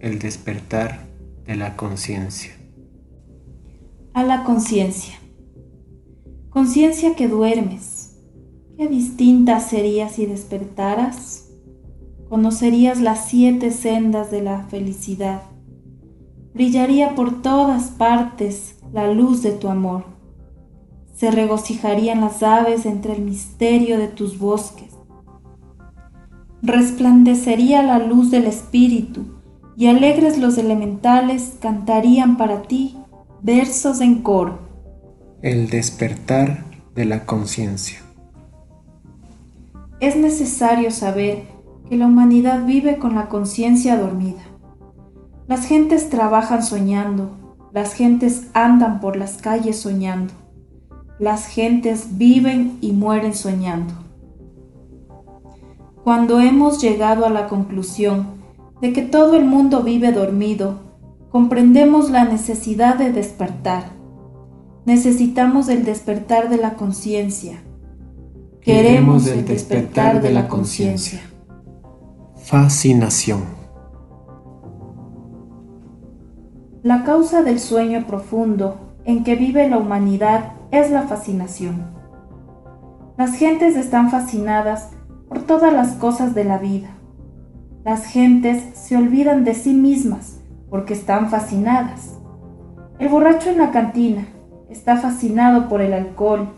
el despertar de la conciencia. A la conciencia. Conciencia que duermes. ¿Qué distinta sería si despertaras? Conocerías las siete sendas de la felicidad. Brillaría por todas partes la luz de tu amor. Se regocijarían las aves entre el misterio de tus bosques. Resplandecería la luz del espíritu y alegres los elementales cantarían para ti versos en coro. El despertar de la conciencia. Es necesario saber que la humanidad vive con la conciencia dormida. Las gentes trabajan soñando, las gentes andan por las calles soñando, las gentes viven y mueren soñando. Cuando hemos llegado a la conclusión de que todo el mundo vive dormido, comprendemos la necesidad de despertar. Necesitamos el despertar de la conciencia. Queremos el despertar de la conciencia. Fascinación. La causa del sueño profundo en que vive la humanidad es la fascinación. Las gentes están fascinadas por todas las cosas de la vida las gentes se olvidan de sí mismas porque están fascinadas. El borracho en la cantina está fascinado por el alcohol,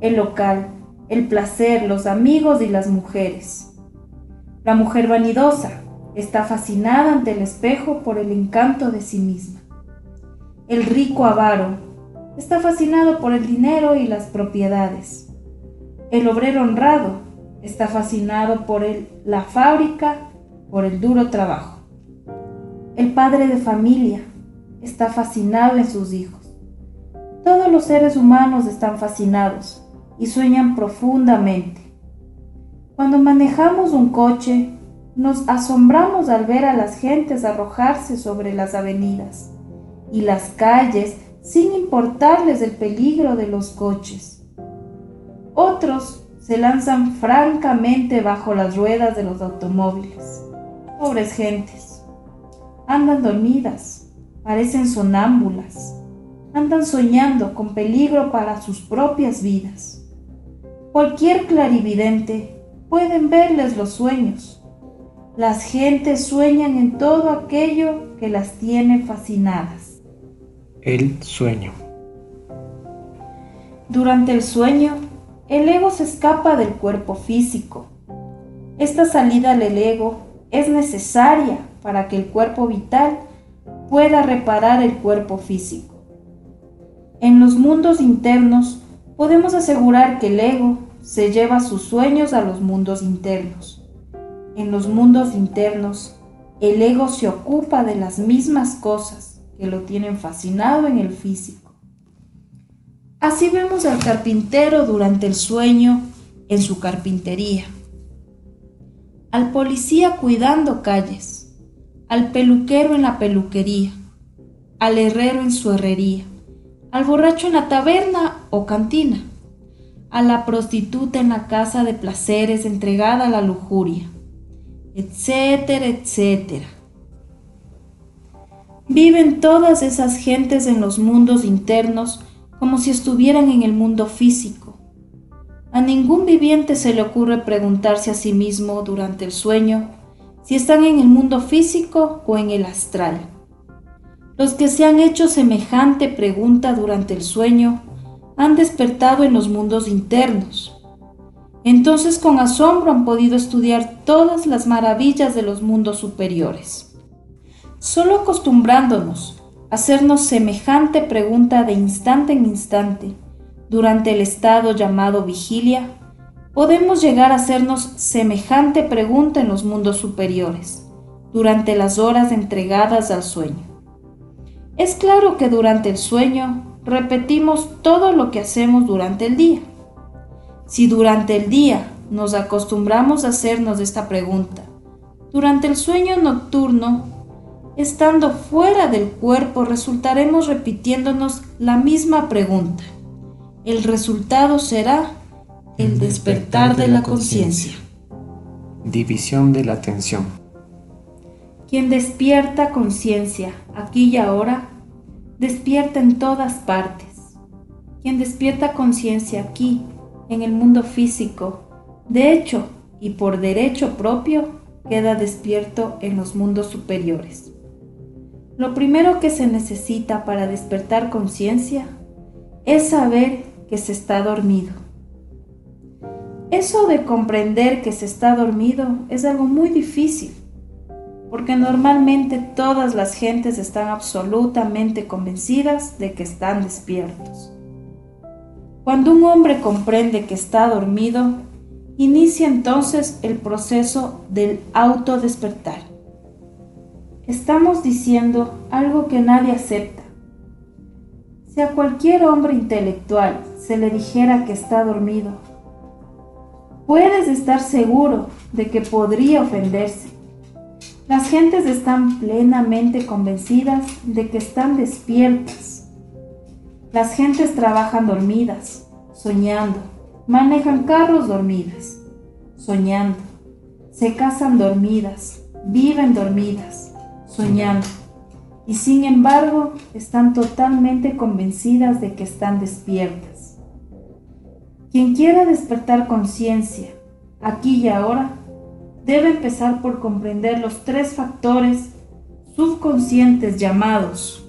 el local, el placer, los amigos y las mujeres. La mujer vanidosa está fascinada ante el espejo por el encanto de sí misma. El rico avaro está fascinado por el dinero y las propiedades. El obrero honrado está fascinado por la fábrica por el duro trabajo. El padre de familia está fascinado en sus hijos. Todos los seres humanos están fascinados y sueñan profundamente. Cuando manejamos un coche, nos asombramos al ver a las gentes arrojarse sobre las avenidas y las calles sin importarles el peligro de los coches. Otros se lanzan francamente bajo las ruedas de los automóviles. Pobres gentes. Andan dormidas, parecen sonámbulas, andan soñando con peligro para sus propias vidas. Cualquier clarividente pueden verles los sueños. Las gentes sueñan en todo aquello que las tiene fascinadas. El sueño. Durante el sueño, el ego se escapa del cuerpo físico. Esta salida del ego es necesaria para que el cuerpo vital pueda reparar el cuerpo físico. En los mundos internos podemos asegurar que el ego se lleva sus sueños a los mundos internos. En los mundos internos, el ego se ocupa de las mismas cosas que lo tienen fascinado en el físico. Así vemos al carpintero durante el sueño en su carpintería al policía cuidando calles, al peluquero en la peluquería, al herrero en su herrería, al borracho en la taberna o cantina, a la prostituta en la casa de placeres entregada a la lujuria, etcétera, etcétera. Viven todas esas gentes en los mundos internos como si estuvieran en el mundo físico a ningún viviente se le ocurre preguntarse a sí mismo durante el sueño si están en el mundo físico o en el astral. Los que se han hecho semejante pregunta durante el sueño han despertado en los mundos internos. Entonces con asombro han podido estudiar todas las maravillas de los mundos superiores. Solo acostumbrándonos a hacernos semejante pregunta de instante en instante, durante el estado llamado vigilia, podemos llegar a hacernos semejante pregunta en los mundos superiores, durante las horas entregadas al sueño. Es claro que durante el sueño repetimos todo lo que hacemos durante el día. Si durante el día nos acostumbramos a hacernos esta pregunta, durante el sueño nocturno, estando fuera del cuerpo, resultaremos repitiéndonos la misma pregunta el resultado será el despertar de la conciencia. División de la atención. Quien despierta conciencia aquí y ahora, despierta en todas partes. Quien despierta conciencia aquí, en el mundo físico, de hecho y por derecho propio, queda despierto en los mundos superiores. Lo primero que se necesita para despertar conciencia es saber que se está dormido. Eso de comprender que se está dormido es algo muy difícil porque normalmente todas las gentes están absolutamente convencidas de que están despiertos. Cuando un hombre comprende que está dormido, inicia entonces el proceso del autodespertar. Estamos diciendo algo que nadie acepta. Si a cualquier hombre intelectual se le dijera que está dormido, puedes estar seguro de que podría ofenderse. Las gentes están plenamente convencidas de que están despiertas. Las gentes trabajan dormidas, soñando, manejan carros dormidas, soñando, se casan dormidas, viven dormidas, soñando, y sin embargo están totalmente convencidas de que están despiertas. Quien quiera despertar conciencia, aquí y ahora, debe empezar por comprender los tres factores subconscientes llamados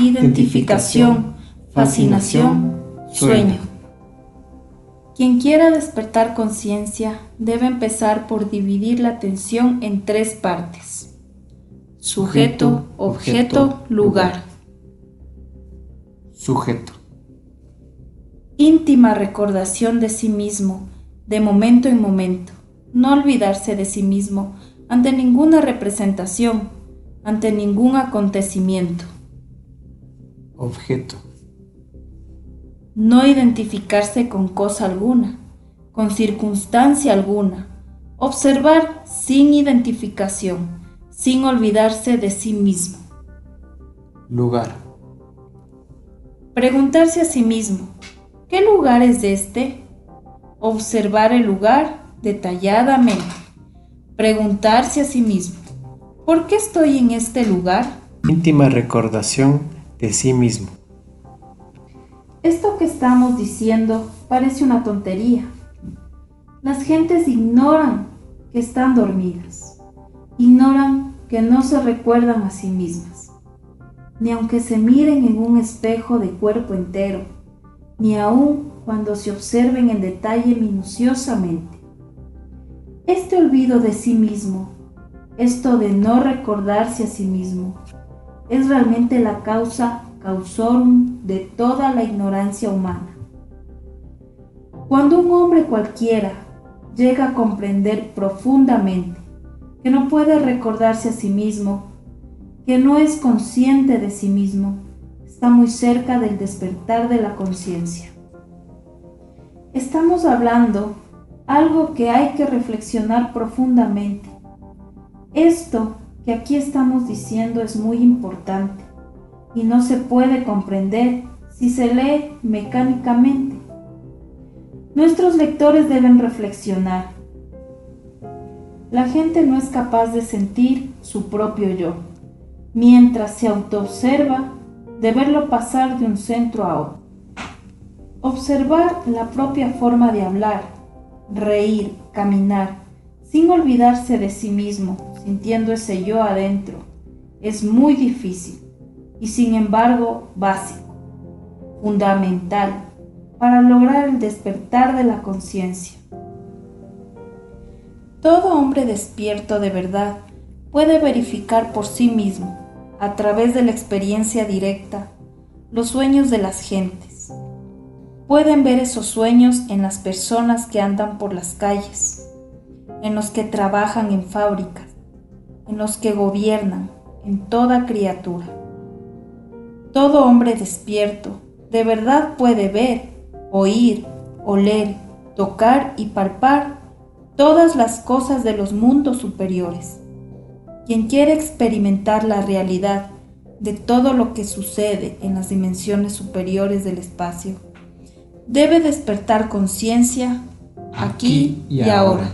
identificación, fascinación, sueño. Quien quiera despertar conciencia debe empezar por dividir la atención en tres partes. Sujeto, objeto, lugar. Sujeto. Íntima recordación de sí mismo, de momento en momento no olvidarse de sí mismo ante ninguna representación, ante ningún acontecimiento. Objeto. No identificarse con cosa alguna, con circunstancia alguna. Observar sin identificación, sin olvidarse de sí mismo. Lugar. Preguntarse a sí mismo, ¿qué lugar es este? Observar el lugar detalladamente, preguntarse a sí mismo, ¿por qué estoy en este lugar? Íntima recordación de sí mismo. Esto que estamos diciendo parece una tontería. Las gentes ignoran que están dormidas, ignoran que no se recuerdan a sí mismas, ni aunque se miren en un espejo de cuerpo entero, ni aun cuando se observen en detalle minuciosamente. Este olvido de sí mismo, esto de no recordarse a sí mismo, es realmente la causa causorum de toda la ignorancia humana. Cuando un hombre cualquiera llega a comprender profundamente que no puede recordarse a sí mismo, que no es consciente de sí mismo, está muy cerca del despertar de la conciencia. Estamos hablando algo que hay que reflexionar profundamente. Esto que aquí estamos diciendo es muy importante y no se puede comprender si se lee mecánicamente. Nuestros lectores deben reflexionar. La gente no es capaz de sentir su propio yo, mientras se autoobserva de verlo pasar de un centro a otro. Observar la propia forma de hablar, reír, caminar, sin olvidarse de sí mismo, sintiendo ese yo adentro, es muy difícil y sin embargo básico, fundamental para lograr el despertar de la conciencia. Todo hombre despierto de verdad puede verificar por sí mismo, a través de la experiencia directa, los sueños de las gentes Pueden ver esos sueños en las personas que andan por las calles, en los que trabajan en fábricas, en los que gobiernan, en toda criatura. Todo hombre despierto de verdad puede ver, oír, oler, tocar y palpar todas las cosas de los mundos superiores. Quien quiere experimentar la realidad de todo lo que sucede en las dimensiones superiores del espacio, debe despertar conciencia aquí, y ahora.